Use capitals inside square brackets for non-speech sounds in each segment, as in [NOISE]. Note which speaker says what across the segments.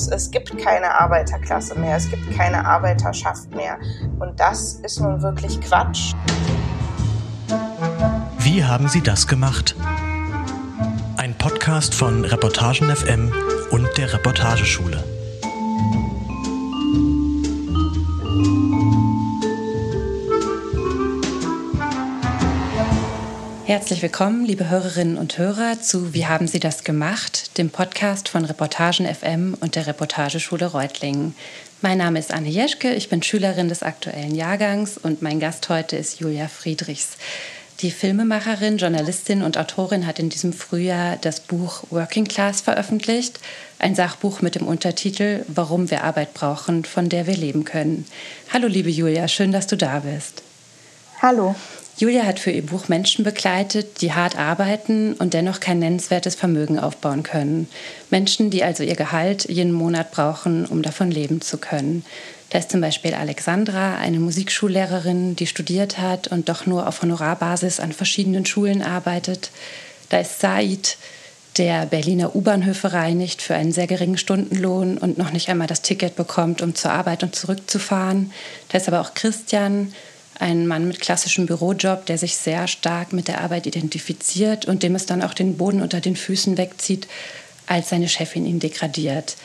Speaker 1: es gibt keine Arbeiterklasse mehr, es gibt keine Arbeiterschaft mehr. Und das ist nun wirklich Quatsch.
Speaker 2: Wie haben Sie das gemacht? Ein Podcast von Reportagen FM und der Reportageschule.
Speaker 3: Herzlich willkommen, liebe Hörerinnen und Hörer, zu Wie haben Sie das gemacht, dem Podcast von Reportagen FM und der Reportageschule Reutlingen. Mein Name ist Anne Jeschke, ich bin Schülerin des aktuellen Jahrgangs und mein Gast heute ist Julia Friedrichs. Die Filmemacherin, Journalistin und Autorin hat in diesem Frühjahr das Buch Working Class veröffentlicht, ein Sachbuch mit dem Untertitel Warum wir Arbeit brauchen, von der wir leben können. Hallo liebe Julia, schön, dass du da bist.
Speaker 1: Hallo.
Speaker 3: Julia hat für ihr Buch Menschen begleitet, die hart arbeiten und dennoch kein nennenswertes Vermögen aufbauen können. Menschen, die also ihr Gehalt jeden Monat brauchen, um davon leben zu können. Da ist zum Beispiel Alexandra, eine Musikschullehrerin, die studiert hat und doch nur auf Honorarbasis an verschiedenen Schulen arbeitet. Da ist Said, der Berliner U-Bahnhöfe reinigt für einen sehr geringen Stundenlohn und noch nicht einmal das Ticket bekommt, um zur Arbeit und zurückzufahren. Da ist aber auch Christian, ein Mann mit klassischem Bürojob, der sich sehr stark mit der Arbeit identifiziert und dem es dann auch den Boden unter den Füßen wegzieht, als seine Chefin ihn degradiert.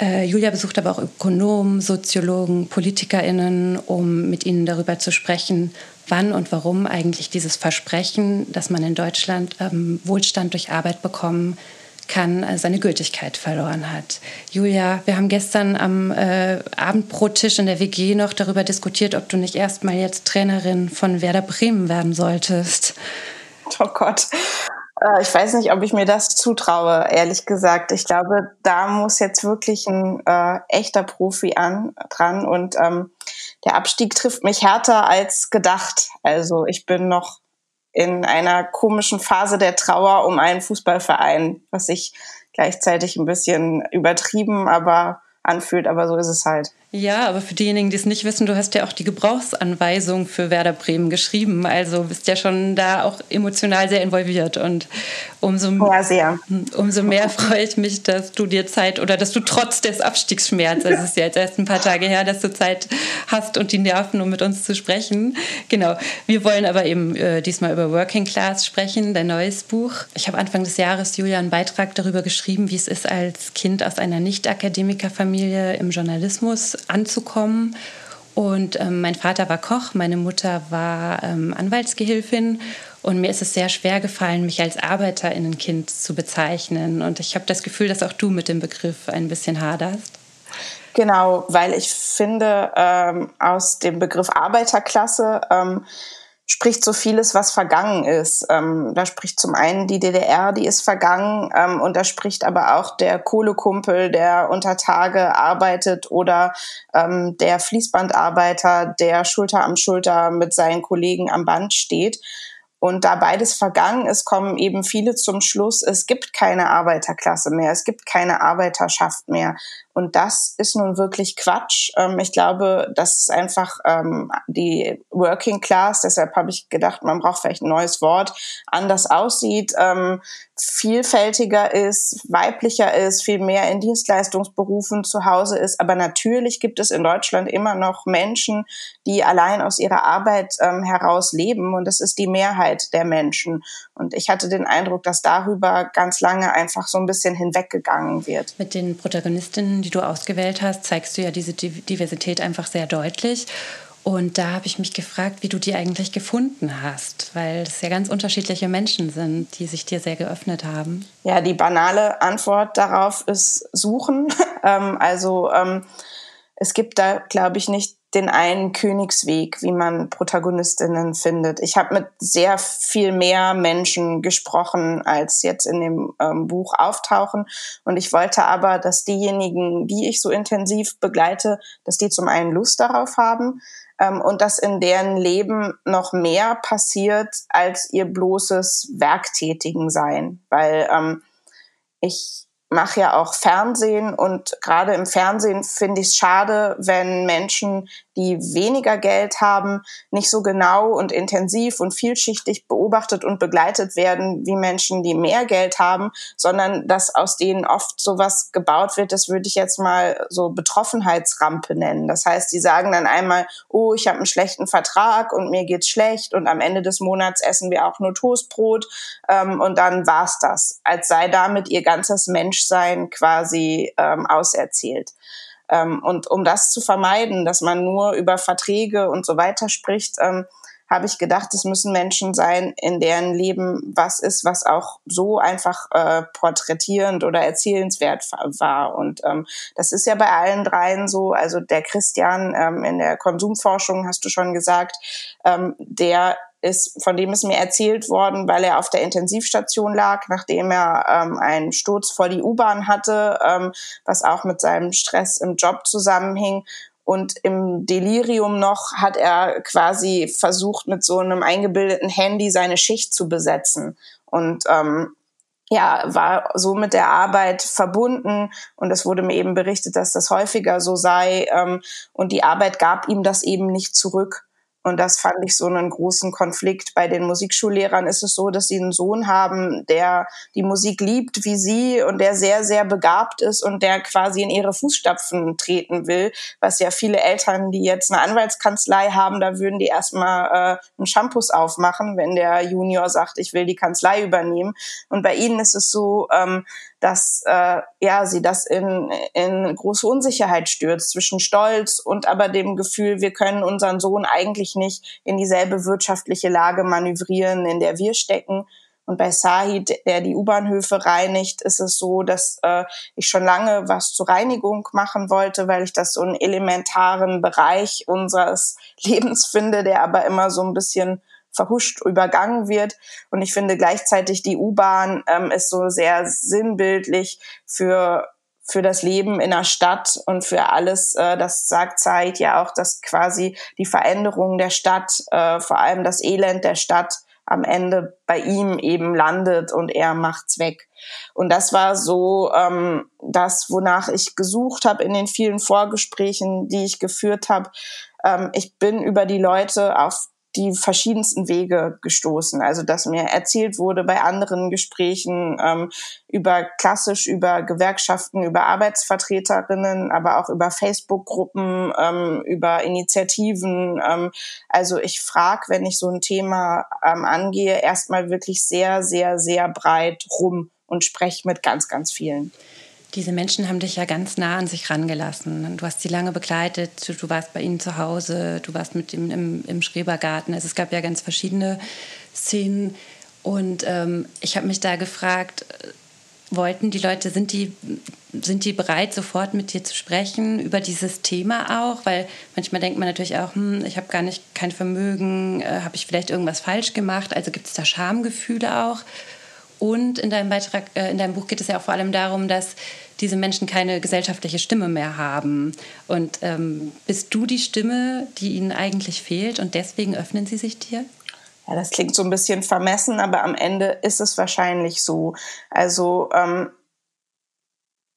Speaker 3: Äh, Julia besucht aber auch Ökonomen, Soziologen, PolitikerInnen, um mit ihnen darüber zu sprechen, wann und warum eigentlich dieses Versprechen, dass man in Deutschland ähm, Wohlstand durch Arbeit bekommen kann, äh, seine Gültigkeit verloren hat. Julia, wir haben gestern am äh, Abendbrottisch in der WG noch darüber diskutiert, ob du nicht erstmal jetzt Trainerin von Werder Bremen werden solltest.
Speaker 1: Oh Gott. Äh, ich weiß nicht, ob ich mir das zutraue, ehrlich gesagt. Ich glaube, da muss jetzt wirklich ein äh, echter Profi an, dran und ähm, der Abstieg trifft mich härter als gedacht. Also ich bin noch in einer komischen Phase der Trauer um einen Fußballverein, was sich gleichzeitig ein bisschen übertrieben, aber anfühlt, aber so ist es halt.
Speaker 3: Ja, aber für diejenigen, die es nicht wissen, du hast ja auch die Gebrauchsanweisung für Werder Bremen geschrieben. Also bist ja schon da auch emotional sehr involviert. Und umso, ja, umso mehr freue ich mich, dass du dir Zeit oder dass du trotz des Abstiegsschmerzes, es ist ja jetzt erst ein paar Tage her, dass du Zeit hast und die Nerven, um mit uns zu sprechen. Genau. Wir wollen aber eben äh, diesmal über Working Class sprechen, dein neues Buch. Ich habe Anfang des Jahres, Julia, einen Beitrag darüber geschrieben, wie es ist, als Kind aus einer Nicht-Akademikerfamilie im Journalismus anzukommen. Und ähm, mein Vater war Koch, meine Mutter war ähm, Anwaltsgehilfin. Und mir ist es sehr schwer gefallen, mich als Arbeiterinnenkind zu bezeichnen. Und ich habe das Gefühl, dass auch du mit dem Begriff ein bisschen haderst.
Speaker 1: Genau, weil ich finde, ähm, aus dem Begriff Arbeiterklasse ähm, spricht so vieles, was vergangen ist. Ähm, da spricht zum einen die DDR, die ist vergangen, ähm, und da spricht aber auch der Kohlekumpel, der unter Tage arbeitet oder ähm, der Fließbandarbeiter, der Schulter am Schulter mit seinen Kollegen am Band steht. Und da beides vergangen ist, kommen eben viele zum Schluss, es gibt keine Arbeiterklasse mehr, es gibt keine Arbeiterschaft mehr. Und das ist nun wirklich Quatsch. Ähm, ich glaube, das ist einfach ähm, die Working Class. Deshalb habe ich gedacht, man braucht vielleicht ein neues Wort, anders aussieht, ähm, vielfältiger ist, weiblicher ist, viel mehr in Dienstleistungsberufen zu Hause ist. Aber natürlich gibt es in Deutschland immer noch Menschen, die allein aus ihrer Arbeit heraus leben. Und das ist die Mehrheit der Menschen. Und ich hatte den Eindruck, dass darüber ganz lange einfach so ein bisschen hinweggegangen wird.
Speaker 3: Mit den Protagonistinnen, die du ausgewählt hast, zeigst du ja diese Diversität einfach sehr deutlich. Und da habe ich mich gefragt, wie du die eigentlich gefunden hast, weil es ja ganz unterschiedliche Menschen sind, die sich dir sehr geöffnet haben.
Speaker 1: Ja, die banale Antwort darauf ist Suchen. [LAUGHS] Ähm, also ähm, es gibt da, glaube ich, nicht den einen Königsweg, wie man Protagonistinnen findet. Ich habe mit sehr viel mehr Menschen gesprochen, als jetzt in dem ähm, Buch auftauchen. Und ich wollte aber, dass diejenigen, die ich so intensiv begleite, dass die zum einen Lust darauf haben ähm, und dass in deren Leben noch mehr passiert als ihr bloßes Werktätigen sein. Weil ähm, ich mache ja auch Fernsehen und gerade im Fernsehen finde ich es schade, wenn Menschen, die weniger Geld haben, nicht so genau und intensiv und vielschichtig beobachtet und begleitet werden wie Menschen, die mehr Geld haben, sondern dass aus denen oft sowas gebaut wird, das würde ich jetzt mal so Betroffenheitsrampe nennen. Das heißt, die sagen dann einmal, oh, ich habe einen schlechten Vertrag und mir geht's schlecht und am Ende des Monats essen wir auch nur Toastbrot ähm, und dann war's das, als sei damit ihr ganzes Menschsein quasi ähm, auserzählt. Ähm, und um das zu vermeiden, dass man nur über Verträge und so weiter spricht, ähm, habe ich gedacht, es müssen Menschen sein, in deren Leben was ist, was auch so einfach äh, porträtierend oder erzählenswert war. Und ähm, das ist ja bei allen dreien so. Also der Christian ähm, in der Konsumforschung, hast du schon gesagt, ähm, der ist, von dem ist mir erzählt worden, weil er auf der Intensivstation lag, nachdem er ähm, einen Sturz vor die U-Bahn hatte, ähm, was auch mit seinem Stress im Job zusammenhing. Und im Delirium noch hat er quasi versucht, mit so einem eingebildeten Handy seine Schicht zu besetzen. Und ähm, ja, war so mit der Arbeit verbunden und es wurde mir eben berichtet, dass das häufiger so sei ähm, und die Arbeit gab ihm das eben nicht zurück. Und das fand ich so einen großen Konflikt. Bei den Musikschullehrern ist es so, dass sie einen Sohn haben, der die Musik liebt wie sie und der sehr, sehr begabt ist und der quasi in ihre Fußstapfen treten will. Was ja viele Eltern, die jetzt eine Anwaltskanzlei haben, da würden die erstmal äh, einen Shampoos aufmachen, wenn der Junior sagt, ich will die Kanzlei übernehmen. Und bei ihnen ist es so, ähm, dass äh, ja sie das in, in große Unsicherheit stürzt zwischen Stolz und aber dem Gefühl, wir können unseren Sohn eigentlich nicht in dieselbe wirtschaftliche Lage manövrieren, in der wir stecken. Und bei Sahid, der die U-Bahnhöfe reinigt, ist es so, dass äh, ich schon lange was zur Reinigung machen wollte, weil ich das so einen elementaren Bereich unseres [LAUGHS] Lebens finde, der aber immer so ein bisschen verhuscht übergangen wird. Und ich finde gleichzeitig die U-Bahn ähm, ist so sehr sinnbildlich für für das Leben in der Stadt und für alles, äh, das sagt Zeit ja auch, dass quasi die Veränderung der Stadt, äh, vor allem das Elend der Stadt am Ende bei ihm eben landet und er macht's weg. Und das war so ähm, das, wonach ich gesucht habe in den vielen Vorgesprächen, die ich geführt habe. Ähm, ich bin über die Leute auf die verschiedensten Wege gestoßen. Also dass mir erzählt wurde bei anderen Gesprächen ähm, über klassisch über Gewerkschaften, über Arbeitsvertreterinnen, aber auch über Facebook-Gruppen, ähm, über Initiativen. Ähm, also ich frage, wenn ich so ein Thema ähm, angehe, erstmal wirklich sehr, sehr, sehr breit rum und spreche mit ganz, ganz vielen.
Speaker 3: Diese Menschen haben dich ja ganz nah an sich rangelassen. Du hast sie lange begleitet, du warst bei ihnen zu Hause, du warst mit ihm im, im Schrebergarten. Also es gab ja ganz verschiedene Szenen. Und ähm, ich habe mich da gefragt, wollten die Leute, sind die, sind die bereit, sofort mit dir zu sprechen über dieses Thema auch? Weil manchmal denkt man natürlich auch, hm, ich habe gar nicht kein Vermögen, äh, habe ich vielleicht irgendwas falsch gemacht? Also gibt es da Schamgefühle auch? Und in deinem Beitrag, äh, in deinem Buch geht es ja auch vor allem darum, dass diese Menschen keine gesellschaftliche Stimme mehr haben. Und ähm, bist du die Stimme, die ihnen eigentlich fehlt und deswegen öffnen sie sich dir?
Speaker 1: Ja, das klingt so ein bisschen vermessen, aber am Ende ist es wahrscheinlich so. Also ähm,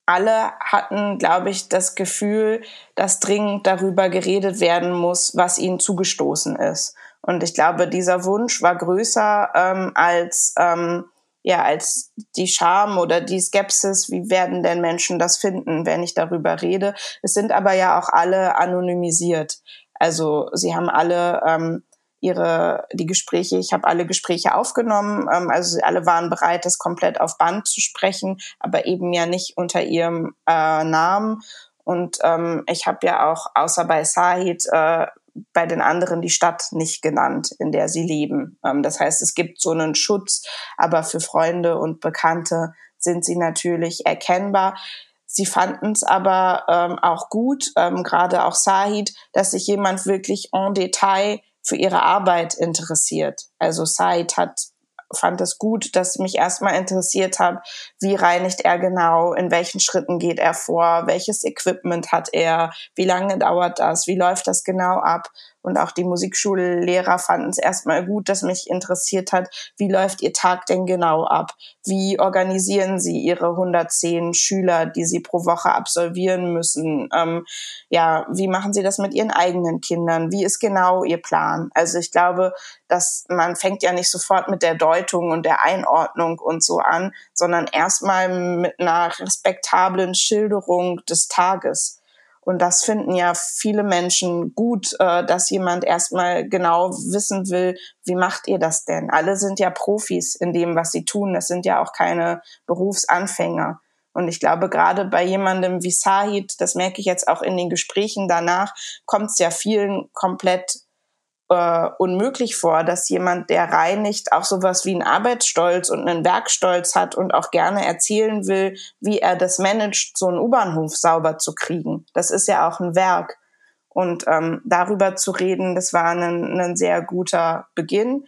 Speaker 1: alle hatten, glaube ich, das Gefühl, dass dringend darüber geredet werden muss, was ihnen zugestoßen ist. Und ich glaube, dieser Wunsch war größer ähm, als ähm, ja als die Scham oder die Skepsis, wie werden denn Menschen das finden, wenn ich darüber rede. Es sind aber ja auch alle anonymisiert. Also sie haben alle ähm, ihre die Gespräche, ich habe alle Gespräche aufgenommen, ähm, also alle waren bereit, das komplett auf Band zu sprechen, aber eben ja nicht unter ihrem äh, Namen. Und ähm, ich habe ja auch außer bei Sahid äh, bei den anderen die Stadt nicht genannt, in der sie leben. Ähm, das heißt, es gibt so einen Schutz, aber für Freunde und Bekannte sind sie natürlich erkennbar. Sie fanden es aber ähm, auch gut, ähm, gerade auch Sahid, dass sich jemand wirklich en Detail für ihre Arbeit interessiert. Also Said hat fand es gut, dass mich erstmal interessiert hat, wie reinigt er genau, in welchen Schritten geht er vor, welches Equipment hat er, wie lange dauert das, wie läuft das genau ab. Und auch die Musikschullehrer fanden es erstmal gut, dass mich interessiert hat, wie läuft ihr Tag denn genau ab? Wie organisieren sie ihre 110 Schüler, die sie pro Woche absolvieren müssen? Ähm, ja, wie machen sie das mit ihren eigenen Kindern? Wie ist genau ihr Plan? Also ich glaube, dass man fängt ja nicht sofort mit der Deutung und der Einordnung und so an, sondern erstmal mit einer respektablen Schilderung des Tages. Und das finden ja viele Menschen gut, äh, dass jemand erstmal genau wissen will, wie macht ihr das denn? Alle sind ja Profis in dem, was sie tun. Das sind ja auch keine Berufsanfänger. Und ich glaube, gerade bei jemandem wie Sahid, das merke ich jetzt auch in den Gesprächen danach, kommt es ja vielen komplett äh, unmöglich vor, dass jemand, der reinigt, auch sowas wie einen Arbeitsstolz und einen Werkstolz hat und auch gerne erzählen will, wie er das managt, so einen U-Bahnhof sauber zu kriegen. Das ist ja auch ein Werk. Und ähm, darüber zu reden, das war ein, ein sehr guter Beginn.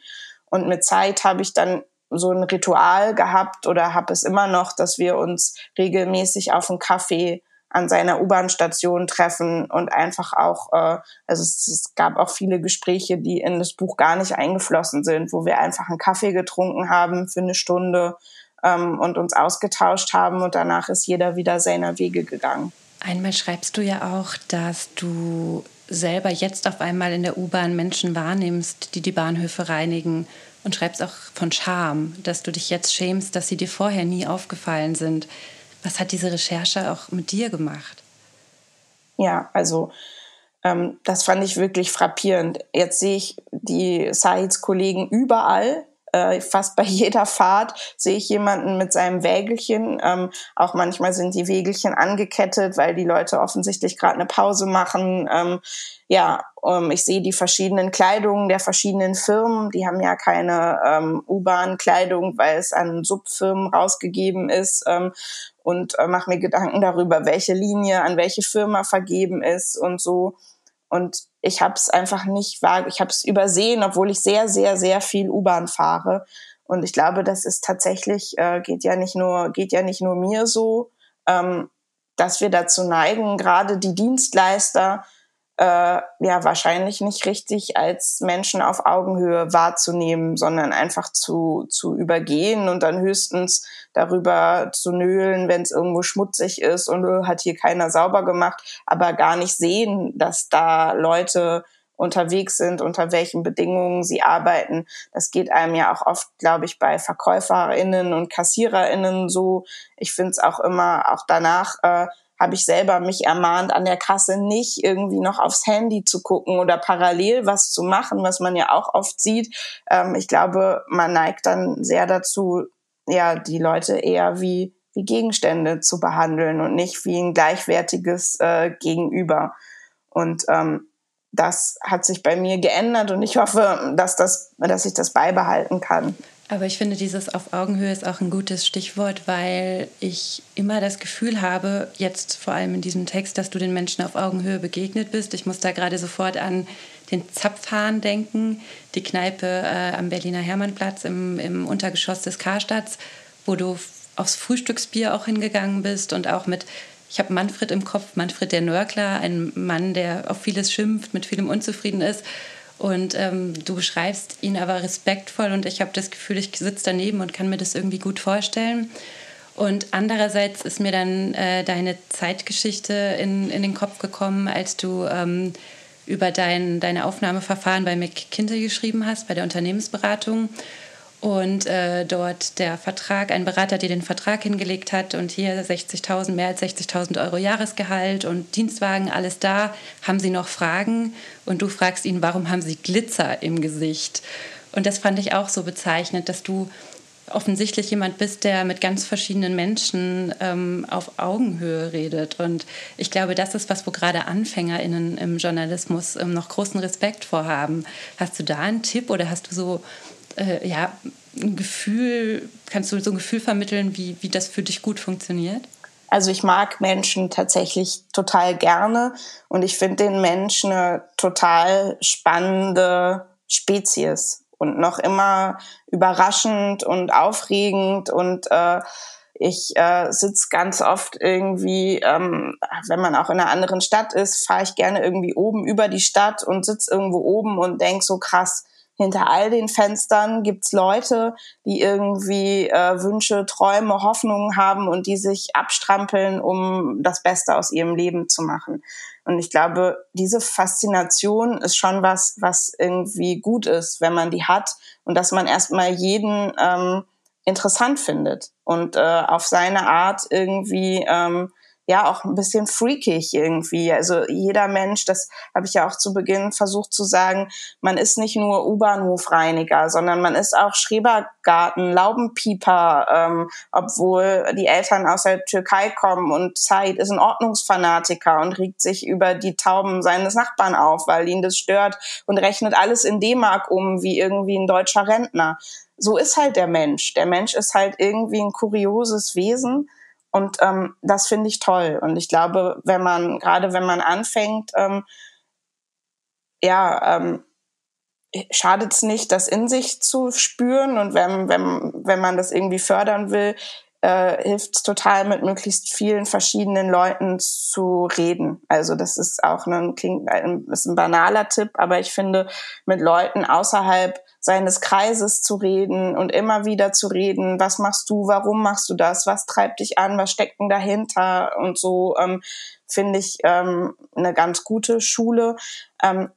Speaker 1: Und mit Zeit habe ich dann so ein Ritual gehabt oder habe es immer noch, dass wir uns regelmäßig auf einen Kaffee an seiner U-Bahn-Station treffen und einfach auch, äh, also es, es gab auch viele Gespräche, die in das Buch gar nicht eingeflossen sind, wo wir einfach einen Kaffee getrunken haben für eine Stunde ähm, und uns ausgetauscht haben und danach ist jeder wieder seiner Wege gegangen.
Speaker 3: Einmal schreibst du ja auch, dass du selber jetzt auf einmal in der U-Bahn Menschen wahrnimmst, die die Bahnhöfe reinigen und schreibst auch von Scham, dass du dich jetzt schämst, dass sie dir vorher nie aufgefallen sind. Was hat diese Recherche auch mit dir gemacht?
Speaker 1: Ja, also ähm, das fand ich wirklich frappierend. Jetzt sehe ich die Saids Kollegen überall. Äh, fast bei [LAUGHS] jeder Fahrt sehe ich jemanden mit seinem Wägelchen. Ähm, auch manchmal sind die Wägelchen angekettet, weil die Leute offensichtlich gerade eine Pause machen. Ähm, ja, ähm, ich sehe die verschiedenen Kleidungen der verschiedenen Firmen. Die haben ja keine ähm, U-Bahn-Kleidung, weil es an Subfirmen rausgegeben ist. Ähm, und äh, mache mir Gedanken darüber, welche Linie an welche Firma vergeben ist und so. Und ich habe es einfach nicht wahr, ich habe es übersehen, obwohl ich sehr, sehr, sehr viel U-Bahn fahre. Und ich glaube, das ist tatsächlich äh, geht ja nicht nur geht ja nicht nur mir so, ähm, dass wir dazu neigen, gerade die Dienstleister äh, ja wahrscheinlich nicht richtig als Menschen auf Augenhöhe wahrzunehmen, sondern einfach zu, zu übergehen und dann höchstens darüber zu nölen, wenn es irgendwo schmutzig ist und äh, hat hier keiner sauber gemacht, aber gar nicht sehen, dass da Leute unterwegs sind, unter welchen Bedingungen sie arbeiten. Das geht einem ja auch oft, glaube ich, bei VerkäuferInnen und KassiererInnen so. Ich finde es auch immer, auch danach äh, habe ich selber mich ermahnt, an der Kasse nicht irgendwie noch aufs Handy zu gucken oder parallel was zu machen, was man ja auch oft sieht. Ähm, ich glaube, man neigt dann sehr dazu, ja, die Leute eher wie, wie Gegenstände zu behandeln und nicht wie ein gleichwertiges äh, Gegenüber. Und ähm, das hat sich bei mir geändert und ich hoffe, dass, das, dass ich das beibehalten kann.
Speaker 3: Aber ich finde, dieses auf Augenhöhe ist auch ein gutes Stichwort, weil ich immer das Gefühl habe, jetzt vor allem in diesem Text, dass du den Menschen auf Augenhöhe begegnet bist. Ich muss da gerade sofort an den Zapfhahn denken, die Kneipe äh, am Berliner Hermannplatz im, im Untergeschoss des Karstadts, wo du aufs Frühstücksbier auch hingegangen bist und auch mit ich habe Manfred im Kopf, Manfred der Nörgler, ein Mann, der auf vieles schimpft, mit vielem unzufrieden ist und ähm, du beschreibst ihn aber respektvoll und ich habe das Gefühl, ich sitze daneben und kann mir das irgendwie gut vorstellen. Und andererseits ist mir dann äh, deine Zeitgeschichte in, in den Kopf gekommen, als du ähm, über dein, deine Aufnahmeverfahren bei McKinsey geschrieben hast, bei der Unternehmensberatung und äh, dort der Vertrag, ein Berater dir den Vertrag hingelegt hat und hier 60.000, mehr als 60.000 Euro Jahresgehalt und Dienstwagen, alles da, haben sie noch Fragen und du fragst ihn, warum haben sie Glitzer im Gesicht? Und das fand ich auch so bezeichnend, dass du offensichtlich jemand bist, der mit ganz verschiedenen Menschen ähm, auf Augenhöhe redet. Und ich glaube, das ist was, wo gerade AnfängerInnen im Journalismus ähm, noch großen Respekt vorhaben. Hast du da einen Tipp oder hast du so äh, ja, ein Gefühl, kannst du so ein Gefühl vermitteln, wie, wie das für dich gut funktioniert?
Speaker 1: Also ich mag Menschen tatsächlich total gerne und ich finde den Menschen eine total spannende Spezies und noch immer überraschend und aufregend und äh, Ich äh, sitze ganz oft irgendwie, ähm, wenn man auch in einer anderen Stadt ist, fahre ich gerne irgendwie oben über die Stadt und sitze irgendwo oben und denk so krass, hinter all den Fenstern gibt's Leute, die irgendwie äh, Wünsche, Träume, Hoffnungen haben und die sich abstrampeln, um das Beste aus ihrem Leben zu machen. Und ich glaube, diese Faszination ist schon was, was irgendwie gut ist, wenn man die hat und dass man erstmal jeden ähm, interessant findet und äh, auf seine Art irgendwie ähm, ja auch ein bisschen freakig irgendwie. Also jeder Mensch, das habe ich ja auch zu Beginn versucht zu sagen, man ist nicht nur U-Bahnhofreiniger, sondern man ist auch Schrebergarten, Laubenpieper, ähm, obwohl die Eltern aus der Türkei kommen und Zeit ist ein Ordnungsfanatiker und regt sich über die Tauben seines Nachbarn auf, weil ihn das stört und rechnet alles in D-Mark um wie irgendwie ein deutscher Rentner. So ist halt der Mensch. Der Mensch ist halt irgendwie ein kurioses Wesen und ähm, das finde ich toll. Und ich glaube, wenn man, gerade wenn man anfängt, ähm, ja, ähm, schadet es nicht, das in sich zu spüren. Und wenn, wenn, wenn man das irgendwie fördern will, äh, hilft es total, mit möglichst vielen verschiedenen Leuten zu reden. Also das ist auch ein, klingt, ist ein banaler Tipp, aber ich finde, mit Leuten außerhalb seines Kreises zu reden und immer wieder zu reden, was machst du, warum machst du das, was treibt dich an, was steckt denn dahinter und so, ähm, finde ich ähm, eine ganz gute Schule. Ähm,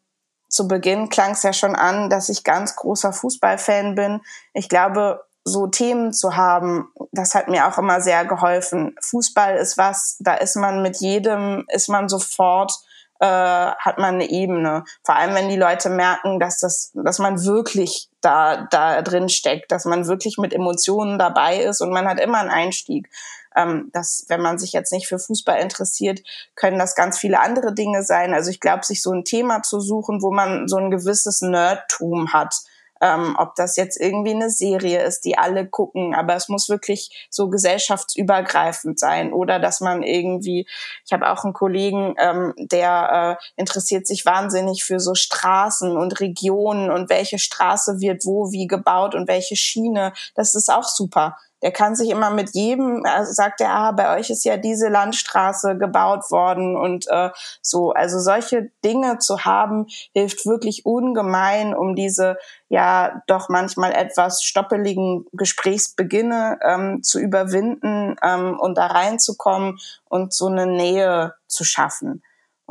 Speaker 1: zu Beginn klang es ja schon an, dass ich ganz großer Fußballfan bin. Ich glaube, so Themen zu haben, das hat mir auch immer sehr geholfen. Fußball ist was, da ist man mit jedem, ist man sofort äh, hat man eine Ebene. Vor allem, wenn die Leute merken, dass das, dass man wirklich da, da drin steckt, dass man wirklich mit Emotionen dabei ist und man hat immer einen Einstieg. Ähm, dass, wenn man sich jetzt nicht für Fußball interessiert, können das ganz viele andere Dinge sein. Also ich glaube, sich so ein Thema zu suchen, wo man so ein gewisses Nerdtum hat, ähm, ob das jetzt irgendwie eine Serie ist, die alle gucken, aber es muss wirklich so gesellschaftsübergreifend sein oder dass man irgendwie, ich habe auch einen Kollegen, ähm, der äh, interessiert sich wahnsinnig für so Straßen und Regionen und welche Straße wird wo wie gebaut und welche Schiene, das ist auch super der kann sich immer mit jedem, also sagt er, ah, bei euch ist ja diese Landstraße gebaut worden und äh, so. Also solche Dinge zu haben, hilft wirklich ungemein, um diese ja doch manchmal etwas stoppeligen Gesprächsbeginne ähm, zu überwinden ähm, und da reinzukommen und so eine Nähe zu schaffen.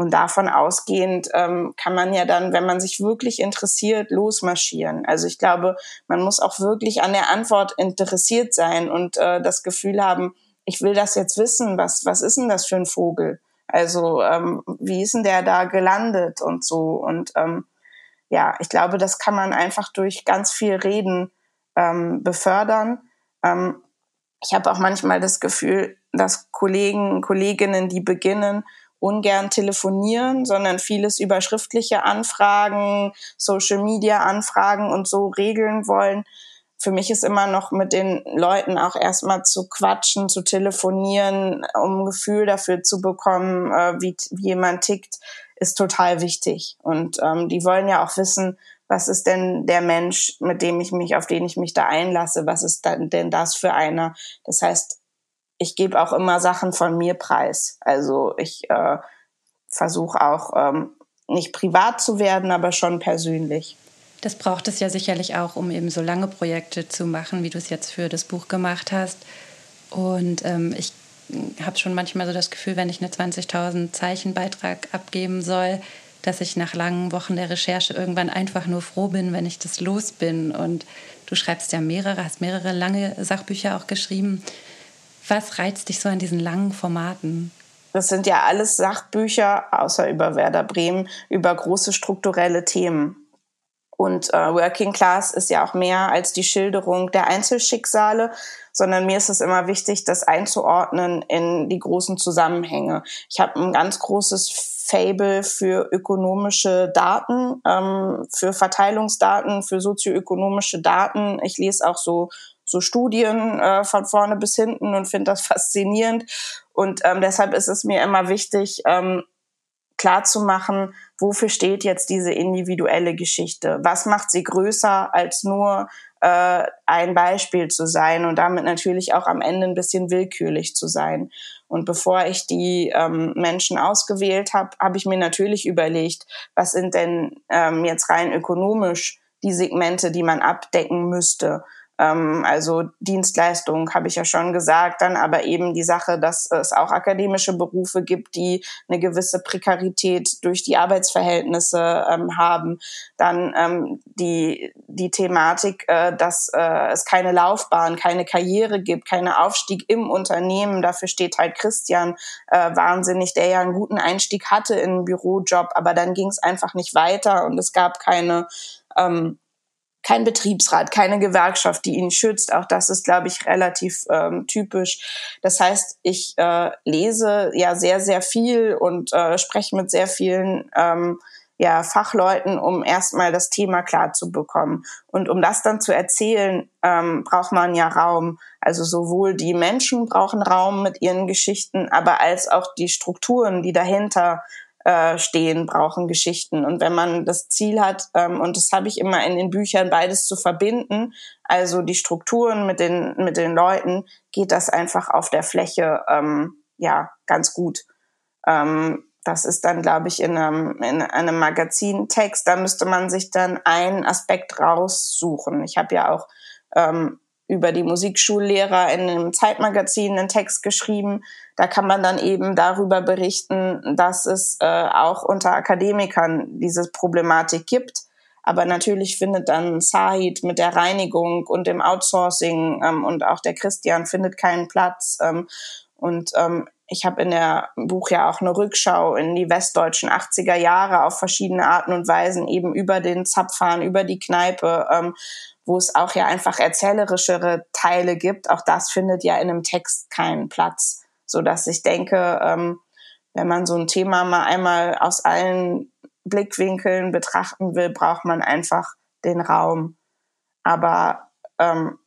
Speaker 1: Und davon ausgehend ähm, kann man ja dann, wenn man sich wirklich interessiert, losmarschieren. Also ich glaube, man muss auch wirklich an der Antwort interessiert sein und äh, das Gefühl haben, ich will das jetzt wissen, was, was ist denn das für ein Vogel? Also ähm, wie ist denn der da gelandet und so? Und ähm, ja, ich glaube, das kann man einfach durch ganz viel Reden ähm, befördern. Ähm, ich habe auch manchmal das Gefühl, dass Kollegen, Kolleginnen, die beginnen, ungern telefonieren, sondern vieles über schriftliche Anfragen, Social Media Anfragen und so regeln wollen. Für mich ist immer noch mit den Leuten auch erstmal zu quatschen, zu telefonieren, um ein Gefühl dafür zu bekommen, äh, wie, wie jemand tickt, ist total wichtig. Und ähm, die wollen ja auch wissen, was ist denn der Mensch, mit dem ich mich, auf den ich mich da einlasse, was ist denn das für einer? Das heißt, ich gebe auch immer Sachen von mir preis. Also ich äh, versuche auch ähm, nicht privat zu werden, aber schon persönlich.
Speaker 3: Das braucht es ja sicherlich auch, um eben so lange Projekte zu machen, wie du es jetzt für das Buch gemacht hast. Und ähm, ich habe schon manchmal so das Gefühl, wenn ich eine 20.000 Zeichen Beitrag abgeben soll, dass ich nach langen Wochen der Recherche irgendwann einfach nur froh bin, wenn ich das los bin. Und du schreibst ja mehrere, hast mehrere lange Sachbücher auch geschrieben. Was reizt dich so an diesen langen Formaten?
Speaker 1: Das sind ja alles Sachbücher, außer über Werder Bremen, über große strukturelle Themen. Und äh, Working Class ist ja auch mehr als die Schilderung der Einzelschicksale, sondern mir ist es immer wichtig, das einzuordnen in die großen Zusammenhänge. Ich habe ein ganz großes Fable für ökonomische Daten, ähm, für Verteilungsdaten, für sozioökonomische Daten. Ich lese auch so so Studien äh, von vorne bis hinten und finde das [LAUGHS] faszinierend. Und ähm, deshalb ist es mir immer wichtig, ähm, klar zu machen, wofür steht jetzt diese individuelle Geschichte? Was macht sie größer als nur äh, ein Beispiel zu sein und damit natürlich auch am Ende ein bisschen willkürlich zu sein. Und bevor ich die ähm, Menschen ausgewählt habe, habe ich mir natürlich überlegt, was sind denn ähm, jetzt rein ökonomisch die Segmente, die man abdecken müsste. Ähm, also Dienstleistung habe ich ja schon gesagt, dann aber eben die Sache, dass es auch akademische Berufe gibt, die eine gewisse Prekarität durch die Arbeitsverhältnisse ähm, haben. Dann ähm, die, die Thematik, äh, dass äh, es keine Laufbahn, keine Karriere gibt, keine Aufstieg im Unternehmen. Dafür steht halt Christian äh, wahnsinnig, der ja einen guten Einstieg hatte in einen Bürojob, aber dann ging es einfach nicht weiter und es gab keine ähm, kein Betriebsrat, keine Gewerkschaft, die ihn schützt. Auch das ist, glaube ich, relativ ähm, typisch. Das heißt, ich äh, lese ja sehr, sehr viel und äh, spreche mit sehr vielen ähm, ja, Fachleuten, um erstmal das Thema klar zu bekommen. Und um das dann zu erzählen, ähm, braucht man ja Raum. Also sowohl die Menschen brauchen Raum mit ihren Geschichten, aber als auch die Strukturen, die dahinter äh, stehen, brauchen Geschichten. Und wenn man das Ziel hat, ähm, und das habe ich immer in den Büchern, beides zu verbinden, also die Strukturen mit den, mit den Leuten, geht das einfach auf der Fläche ähm, ja ganz gut. Ähm, das ist dann, glaube ich, in einem, in einem Magazintext, da müsste man sich dann einen Aspekt raussuchen. Ich habe ja auch ähm, über die Musikschullehrer in einem Zeitmagazin einen Text geschrieben. Da kann man dann eben darüber berichten, dass es äh, auch unter Akademikern diese Problematik gibt. Aber natürlich findet dann Said mit der Reinigung und dem Outsourcing ähm, und auch der Christian findet keinen Platz. Ähm, und ähm, ich habe in der Buch ja auch eine Rückschau in die westdeutschen 80er Jahre auf verschiedene Arten und Weisen, eben über den Zapfhahn, über die Kneipe, ähm, wo es auch ja einfach erzählerischere Teile gibt. Auch das findet ja in einem Text keinen Platz, so dass ich denke, ähm, wenn man so ein Thema mal einmal aus allen Blickwinkeln betrachten will, braucht man einfach den Raum. Aber ähm,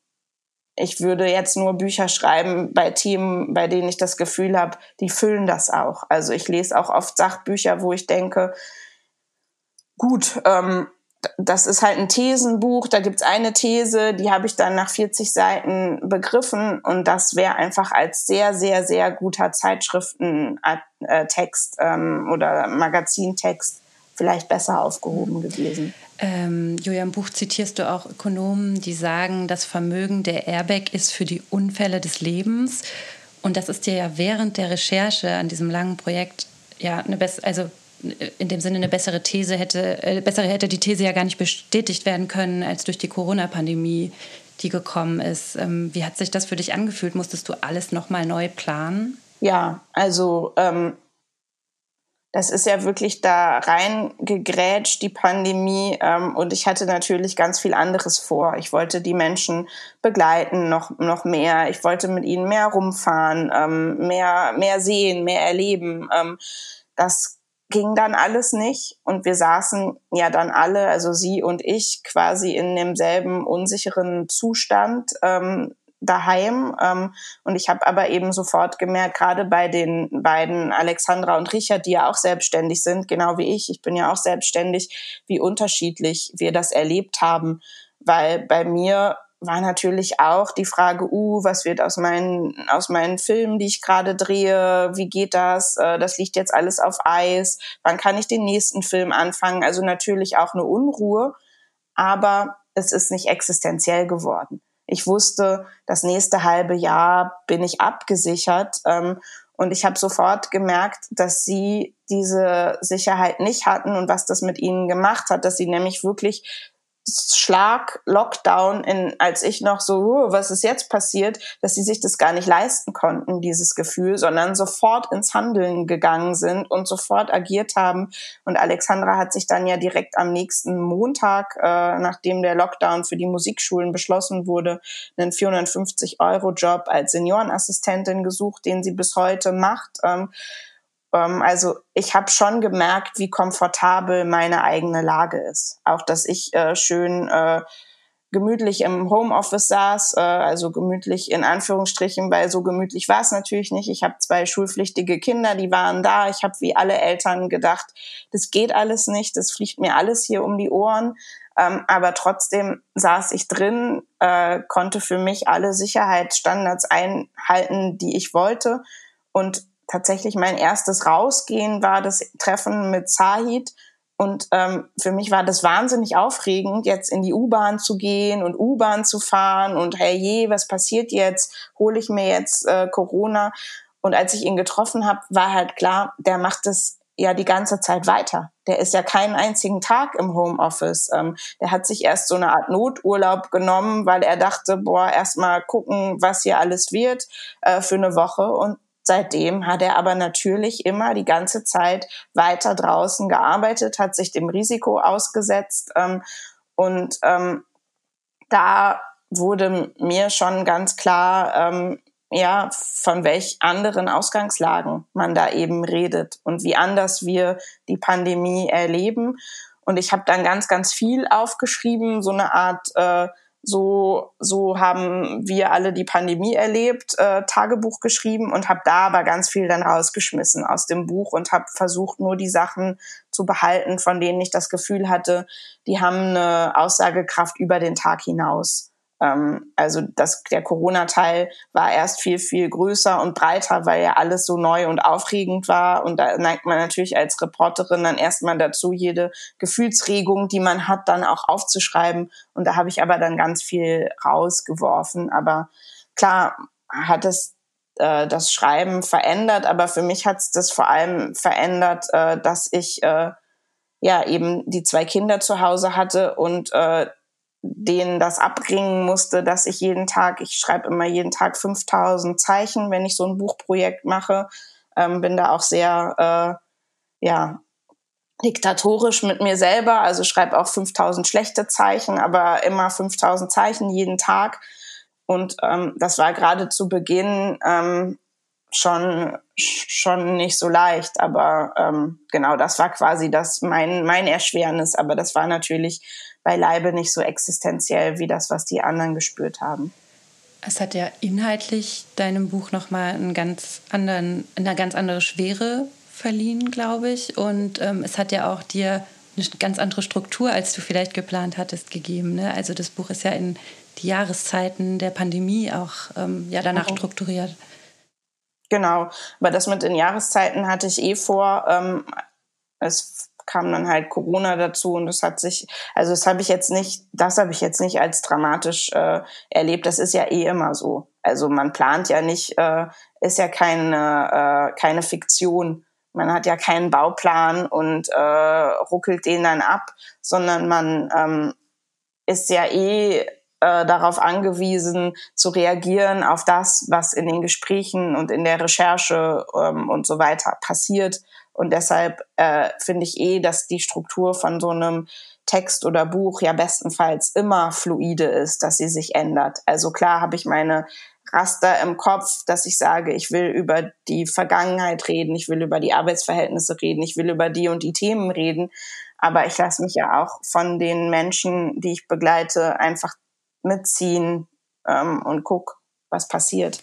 Speaker 1: ich würde jetzt nur Bücher schreiben bei Themen, bei denen ich das Gefühl habe, die füllen das auch. Also ich lese auch oft Sachbücher, wo ich denke, gut, ähm, das ist halt ein Thesenbuch, da gibt's eine These, die habe ich dann nach 40 Seiten begriffen und das wäre einfach als sehr, sehr, sehr guter Zeitschriftentext ähm, oder Magazintext vielleicht besser aufgehoben gewesen.
Speaker 3: Ähm, Julia, im Buch zitierst du auch Ökonomen, die sagen, das Vermögen der Airbag ist für die Unfälle des Lebens. Und das ist dir ja während der Recherche an diesem langen Projekt ja eine bessere, also in dem Sinne eine bessere These hätte, äh, bessere hätte die These ja gar nicht bestätigt werden können als durch die Corona-Pandemie, die gekommen ist. Ähm, wie hat sich das für dich angefühlt? Musstest du alles nochmal neu planen?
Speaker 1: Ja, also ähm, das ist ja wirklich da reingegrätscht, die Pandemie. Ähm, und ich hatte natürlich ganz viel anderes vor. Ich wollte die Menschen begleiten, noch, noch mehr. Ich wollte mit ihnen mehr rumfahren, ähm, mehr, mehr sehen, mehr erleben. Ähm, das ging dann alles nicht und wir saßen ja dann alle, also sie und ich, quasi in demselben unsicheren Zustand ähm, daheim. Ähm, und ich habe aber eben sofort gemerkt, gerade bei den beiden Alexandra und Richard, die ja auch selbstständig sind, genau wie ich, ich bin ja auch selbstständig, wie unterschiedlich wir das erlebt haben. Weil bei mir war natürlich auch die Frage, uh, was wird aus meinen, aus meinen Filmen, die ich gerade drehe, wie geht das? Äh, das liegt jetzt alles auf Eis. Wann kann ich den nächsten Film anfangen? Also natürlich auch eine Unruhe, aber es ist nicht existenziell geworden. Ich wusste, das nächste halbe Jahr bin ich abgesichert. Ähm, und ich habe sofort gemerkt, dass sie diese Sicherheit nicht hatten und was das mit ihnen gemacht hat, dass sie nämlich wirklich Schlag Lockdown in, als ich noch so, was ist jetzt passiert, dass sie sich das gar nicht leisten konnten, dieses Gefühl, sondern sofort ins Handeln gegangen sind und sofort agiert haben. Und Alexandra hat sich dann ja direkt am nächsten Montag, äh, nachdem der Lockdown für die Musikschulen beschlossen wurde, einen 450 Euro Job als Seniorenassistentin gesucht, den sie bis heute macht. Ähm, also ich habe schon gemerkt, wie komfortabel meine eigene Lage ist. Auch dass ich äh, schön äh, gemütlich im Homeoffice saß, äh, also gemütlich in Anführungsstrichen, weil so gemütlich war es natürlich nicht. Ich habe zwei schulpflichtige Kinder, die waren da. Ich habe wie alle Eltern gedacht, das geht alles nicht, das fliegt mir alles hier um die Ohren. Ähm, aber trotzdem saß ich drin, äh, konnte für mich alle Sicherheitsstandards einhalten, die ich wollte. Und tatsächlich mein erstes Rausgehen war das Treffen mit Zahid. Und ähm, für mich war das wahnsinnig aufregend, jetzt in die U-Bahn zu gehen und U-Bahn zu fahren und hey je, was passiert jetzt? Hole ich mir jetzt äh, Corona? Und als ich ihn getroffen habe, war halt klar, der macht es ja die ganze Zeit weiter. Der ist ja keinen einzigen Tag im Homeoffice. Ähm, der hat sich erst so eine Art Noturlaub genommen, weil er dachte, boah, erst mal gucken, was hier alles wird äh, für eine Woche. Und seitdem hat er aber natürlich immer die ganze Zeit weiter draußen gearbeitet, hat sich dem Risiko ausgesetzt. Ähm, und ähm, da wurde mir schon ganz klar, ähm, ja, von welch anderen Ausgangslagen man da eben redet und wie anders wir die Pandemie erleben. Und ich habe dann ganz, ganz viel aufgeschrieben, so eine Art, äh, so, so haben wir alle die Pandemie erlebt, äh, Tagebuch geschrieben und habe da aber ganz viel dann rausgeschmissen aus dem Buch und habe versucht, nur die Sachen zu behalten, von denen ich das Gefühl hatte, die haben eine Aussagekraft über den Tag hinaus. Ähm, also das, der Corona-Teil war erst viel, viel größer und breiter, weil ja alles so neu und aufregend war. Und da neigt man natürlich als Reporterin dann erstmal dazu, jede Gefühlsregung, die man hat, dann auch aufzuschreiben. Und da habe ich aber dann ganz viel rausgeworfen. Aber klar hat es äh, das Schreiben verändert, aber für mich hat es das vor allem verändert, äh, dass ich äh, ja eben die zwei Kinder zu Hause hatte und äh, denen das abbringen musste, dass ich jeden Tag, ich schreibe immer jeden Tag 5000 Zeichen, wenn ich so ein Buchprojekt mache, ähm, bin da auch sehr, äh, ja, diktatorisch mit mir selber, also schreibe auch 5000 schlechte Zeichen, aber immer 5000 Zeichen jeden Tag. Und ähm, das war gerade zu Beginn ähm, schon schon nicht so leicht, aber ähm, genau, das war quasi das mein mein Erschwernis, aber das war natürlich beileibe nicht so existenziell wie das, was die anderen gespürt haben.
Speaker 3: Es hat ja inhaltlich deinem Buch nochmal einen ganz anderen, eine ganz andere Schwere verliehen, glaube ich. Und ähm, es hat ja auch dir eine ganz andere Struktur, als du vielleicht geplant hattest, gegeben. Ne? Also das Buch ist ja in die Jahreszeiten der Pandemie auch ähm, ja, danach mhm. strukturiert.
Speaker 1: Genau, aber das mit den Jahreszeiten hatte ich eh vor. Ähm, es kam dann halt Corona dazu und das hat sich, also das habe ich jetzt nicht, das habe ich jetzt nicht als dramatisch äh, erlebt. Das ist ja eh immer so. Also man plant ja nicht, äh, ist ja keine, äh, keine Fiktion. Man hat ja keinen Bauplan und äh, ruckelt den dann ab, sondern man ähm, ist ja eh äh, darauf angewiesen zu reagieren auf das, was in den Gesprächen und in der Recherche ähm, und so weiter passiert und deshalb äh, finde ich eh, dass die Struktur von so einem Text oder Buch ja bestenfalls immer fluide ist, dass sie sich ändert. Also klar habe ich meine Raster im Kopf, dass ich sage, ich will über die Vergangenheit reden, ich will über die Arbeitsverhältnisse reden, ich will über die und die Themen reden. Aber ich lasse mich ja auch von den Menschen, die ich begleite, einfach mitziehen ähm, und guck, was passiert.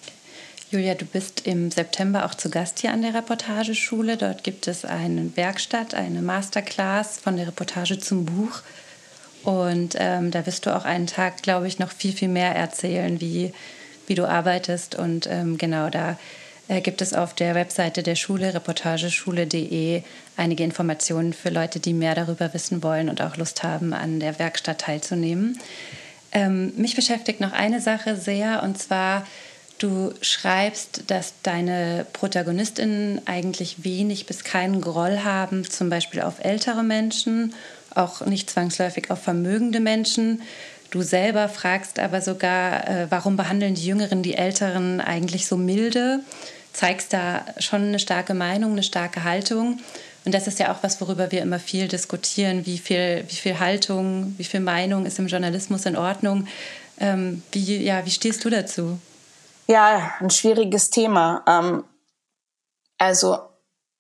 Speaker 3: Julia, du bist im September auch zu Gast hier an der Reportageschule. Dort gibt es eine Werkstatt, eine Masterclass von der Reportage zum Buch. Und ähm, da wirst du auch einen Tag, glaube ich, noch viel, viel mehr erzählen, wie, wie du arbeitest. Und ähm, genau da äh, gibt es auf der Webseite der Schule, reportageschule.de, einige Informationen für Leute, die mehr darüber wissen wollen und auch Lust haben, an der Werkstatt teilzunehmen. Ähm, mich beschäftigt noch eine Sache sehr, und zwar Du schreibst, dass deine Protagonistinnen eigentlich wenig bis keinen Groll haben, zum Beispiel auf ältere Menschen, auch nicht zwangsläufig auf vermögende Menschen. Du selber fragst aber sogar, äh, warum behandeln die Jüngeren die Älteren eigentlich so milde? Zeigst da schon eine starke Meinung, eine starke Haltung. Und das ist ja auch was, worüber wir immer viel diskutieren. Wie viel, wie viel Haltung, wie viel Meinung ist im Journalismus in Ordnung? Ähm, wie, ja, wie stehst du dazu?
Speaker 1: Ja, ein schwieriges Thema. Ähm, also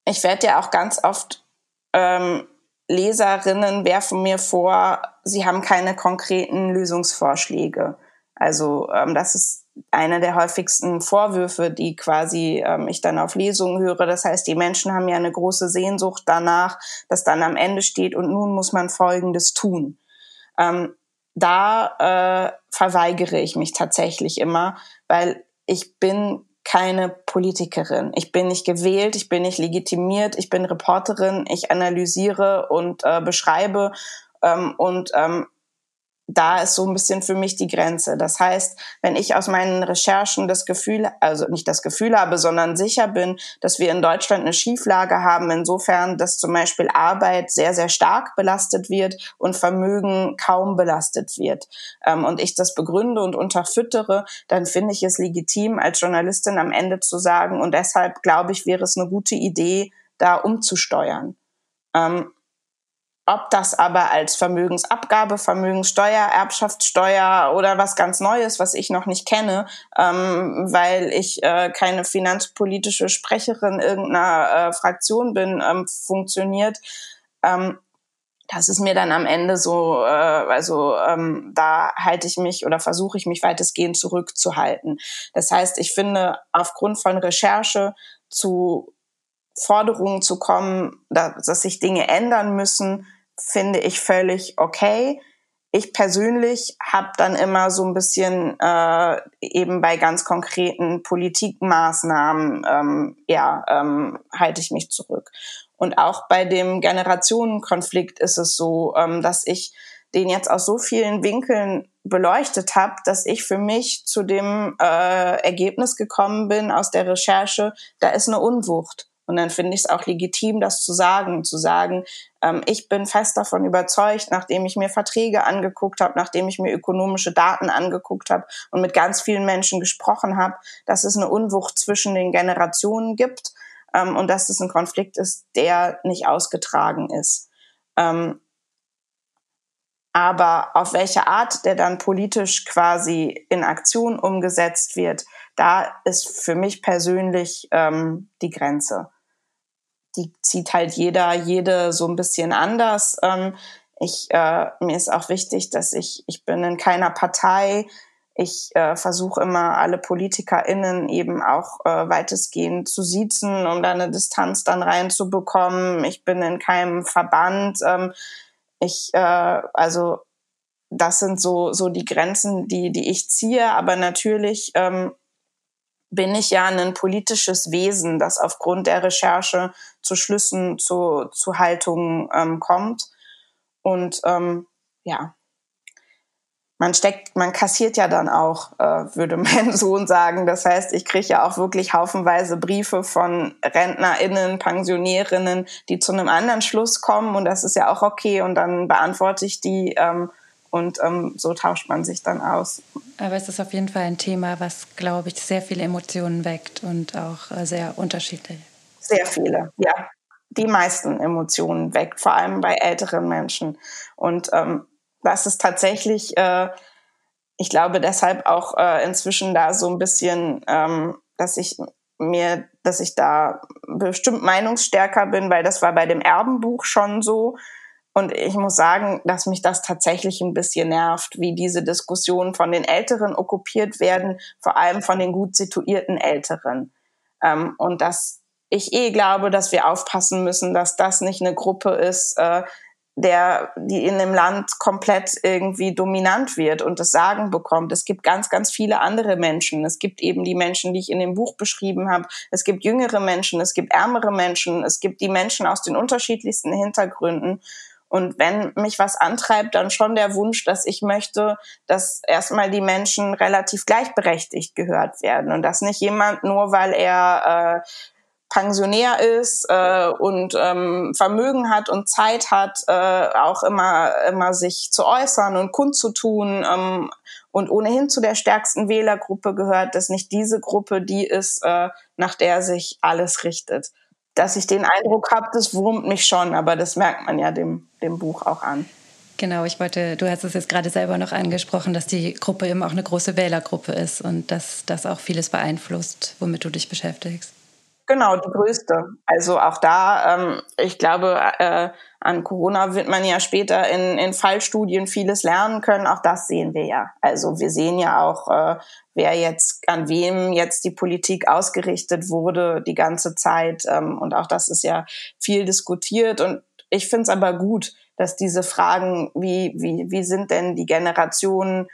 Speaker 1: ich werde ja auch ganz oft ähm, Leserinnen werfen mir vor, sie haben keine konkreten Lösungsvorschläge. Also ähm, das ist einer der häufigsten Vorwürfe, die quasi ähm, ich dann auf Lesungen höre. Das heißt, die Menschen haben ja eine große Sehnsucht danach, dass dann am Ende steht und nun muss man Folgendes tun. Ähm, da äh, verweigere ich mich tatsächlich immer, weil ich bin keine Politikerin. Ich bin nicht gewählt, ich bin nicht legitimiert, ich bin Reporterin, ich analysiere und äh, beschreibe ähm, und ähm, da ist so ein bisschen für mich die Grenze. Das heißt, wenn ich aus meinen Recherchen das Gefühl, also nicht das Gefühl habe, sondern sicher bin, dass wir in Deutschland eine Schieflage haben, insofern, dass zum Beispiel Arbeit sehr, sehr stark belastet wird und Vermögen kaum belastet wird, ähm, und ich das begründe und unterfüttere, dann finde ich es legitim, als Journalistin am Ende zu sagen, und deshalb glaube ich, wäre es eine gute Idee, da umzusteuern. Ähm, ob das aber als Vermögensabgabe, Vermögenssteuer, Erbschaftssteuer oder was ganz Neues, was ich noch nicht kenne, ähm, weil ich äh, keine finanzpolitische Sprecherin irgendeiner äh, Fraktion bin, ähm, funktioniert. Ähm, das ist mir dann am Ende so, äh, also ähm, da halte ich mich oder versuche ich mich weitestgehend zurückzuhalten. Das heißt, ich finde, aufgrund von Recherche zu Forderungen zu kommen, dass, sich Dinge ändern müssen, finde ich völlig okay. Ich persönlich habe dann immer so ein bisschen äh, eben bei ganz konkreten Politikmaßnahmen, ähm, ja, ähm, halte ich mich zurück. Und auch bei dem Generationenkonflikt ist es so, ähm, dass ich den jetzt aus so vielen Winkeln beleuchtet habe, dass ich für mich zu dem äh, Ergebnis gekommen bin aus der Recherche, da ist eine Unwucht. Und dann finde ich es auch legitim, das zu sagen, zu sagen, ähm, ich bin fest davon überzeugt, nachdem ich mir Verträge angeguckt habe, nachdem ich mir ökonomische Daten angeguckt habe und mit ganz vielen Menschen gesprochen habe, dass es eine Unwucht zwischen den Generationen gibt ähm, und dass es ein Konflikt ist, der nicht ausgetragen ist. Ähm, aber auf welche Art der dann politisch quasi in Aktion umgesetzt wird, da ist für mich persönlich ähm, die Grenze die zieht halt jeder, jede so ein bisschen anders. Ähm, ich, äh, mir ist auch wichtig, dass ich, ich bin in keiner Partei. Ich äh, versuche immer alle PolitikerInnen eben auch äh, weitestgehend zu siezen, um da eine Distanz dann reinzubekommen. Ich bin in keinem Verband. Ähm, ich, äh, also das sind so, so die Grenzen, die, die ich ziehe. Aber natürlich ähm, bin ich ja ein politisches Wesen, das aufgrund der Recherche zu Schlüssen, zu, zu Haltungen ähm, kommt. Und ähm, ja, man steckt, man kassiert ja dann auch, äh, würde [LAUGHS] mein Sohn sagen. Das heißt, ich kriege ja auch wirklich haufenweise Briefe von RentnerInnen, Pensionärinnen, die zu einem anderen Schluss kommen und das ist ja auch okay und dann beantworte ich die ähm, und ähm, so tauscht man sich dann aus.
Speaker 3: Aber es ist auf jeden Fall ein Thema, was, glaube ich, sehr viele Emotionen weckt und auch äh, sehr unterschiedlich.
Speaker 1: Sehr viele, ja. Die meisten Emotionen weckt, vor allem bei älteren Menschen. Und ähm, das ist tatsächlich, äh, ich glaube, deshalb auch äh, inzwischen da so ein bisschen, ähm, dass ich mir, dass ich da bestimmt meinungsstärker bin, weil das war bei dem Erbenbuch schon so und ich muss sagen, dass mich das tatsächlich ein bisschen nervt, wie diese Diskussionen von den Älteren okkupiert werden, vor allem von den gut situierten Älteren. Ähm, und dass ich eh glaube, dass wir aufpassen müssen, dass das nicht eine Gruppe ist, äh, der, die in dem Land komplett irgendwie dominant wird und das Sagen bekommt. Es gibt ganz, ganz viele andere Menschen. Es gibt eben die Menschen, die ich in dem Buch beschrieben habe. Es gibt jüngere Menschen, es gibt ärmere Menschen, es gibt die Menschen aus den unterschiedlichsten Hintergründen. Und wenn mich was antreibt, dann schon der Wunsch, dass ich möchte, dass erstmal die Menschen relativ gleichberechtigt gehört werden und dass nicht jemand nur, weil er äh, Pensionär ist äh, und ähm, Vermögen hat und Zeit hat, äh, auch immer immer sich zu äußern und kundzutun ähm, und ohnehin zu der stärksten Wählergruppe gehört, dass nicht diese Gruppe die ist, äh, nach der sich alles richtet dass ich den Eindruck habe, das wurmt mich schon, aber das merkt man ja dem, dem Buch auch an.
Speaker 3: Genau, ich wollte, du hast es jetzt gerade selber noch angesprochen, dass die Gruppe eben auch eine große Wählergruppe ist und dass das auch vieles beeinflusst, womit du dich beschäftigst.
Speaker 1: Genau, die größte. Also auch da, ähm, ich glaube, äh, an Corona wird man ja später in, in Fallstudien vieles lernen können. Auch das sehen wir ja. Also wir sehen ja auch, äh, wer jetzt, an wem jetzt die Politik ausgerichtet wurde die ganze Zeit. Ähm, und auch das ist ja viel diskutiert. Und ich finde es aber gut, dass diese Fragen, wie, wie, wie sind denn die Generationen,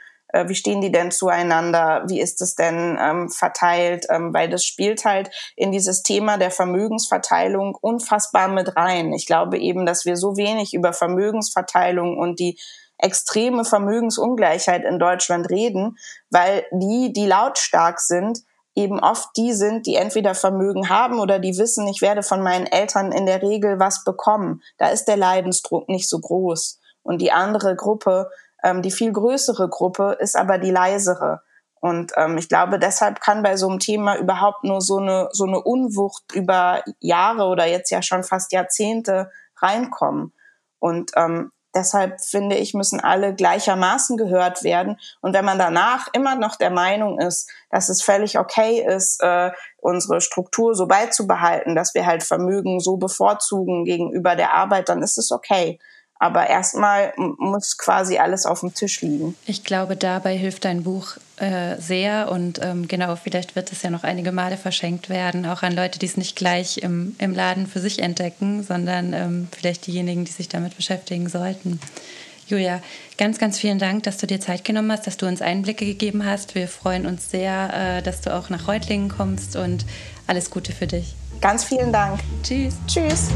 Speaker 1: wie stehen die denn zueinander, wie ist es denn ähm, verteilt, ähm, weil das spielt halt in dieses Thema der Vermögensverteilung unfassbar mit rein. Ich glaube eben, dass wir so wenig über Vermögensverteilung und die extreme Vermögensungleichheit in Deutschland reden, weil die, die lautstark sind, eben oft die sind, die entweder Vermögen haben oder die wissen, ich werde von meinen Eltern in der Regel was bekommen. Da ist der Leidensdruck nicht so groß. Und die andere Gruppe, ähm, die viel größere Gruppe, ist aber die leisere. Und ähm, ich glaube, deshalb kann bei so einem Thema überhaupt nur so eine, so eine Unwucht über Jahre oder jetzt ja schon fast Jahrzehnte reinkommen. Und ähm, Deshalb finde ich, müssen alle gleichermaßen gehört werden. Und wenn man danach immer noch der Meinung ist, dass es völlig okay ist, äh, unsere Struktur so beizubehalten, dass wir halt Vermögen so bevorzugen gegenüber der Arbeit, dann ist es okay. Aber erstmal muss quasi alles auf dem Tisch liegen.
Speaker 3: Ich glaube, dabei hilft dein Buch äh, sehr und ähm, genau, vielleicht wird es ja noch einige Male verschenkt werden, auch an Leute, die es nicht gleich im, im Laden für sich entdecken, sondern ähm, vielleicht diejenigen, die sich damit beschäftigen sollten. Julia, ganz, ganz vielen Dank, dass du dir Zeit genommen hast, dass du uns Einblicke gegeben hast. Wir freuen uns sehr, äh, dass du auch nach Reutlingen kommst und alles Gute für dich.
Speaker 1: Ganz vielen Dank.
Speaker 3: Tschüss.
Speaker 1: Tschüss.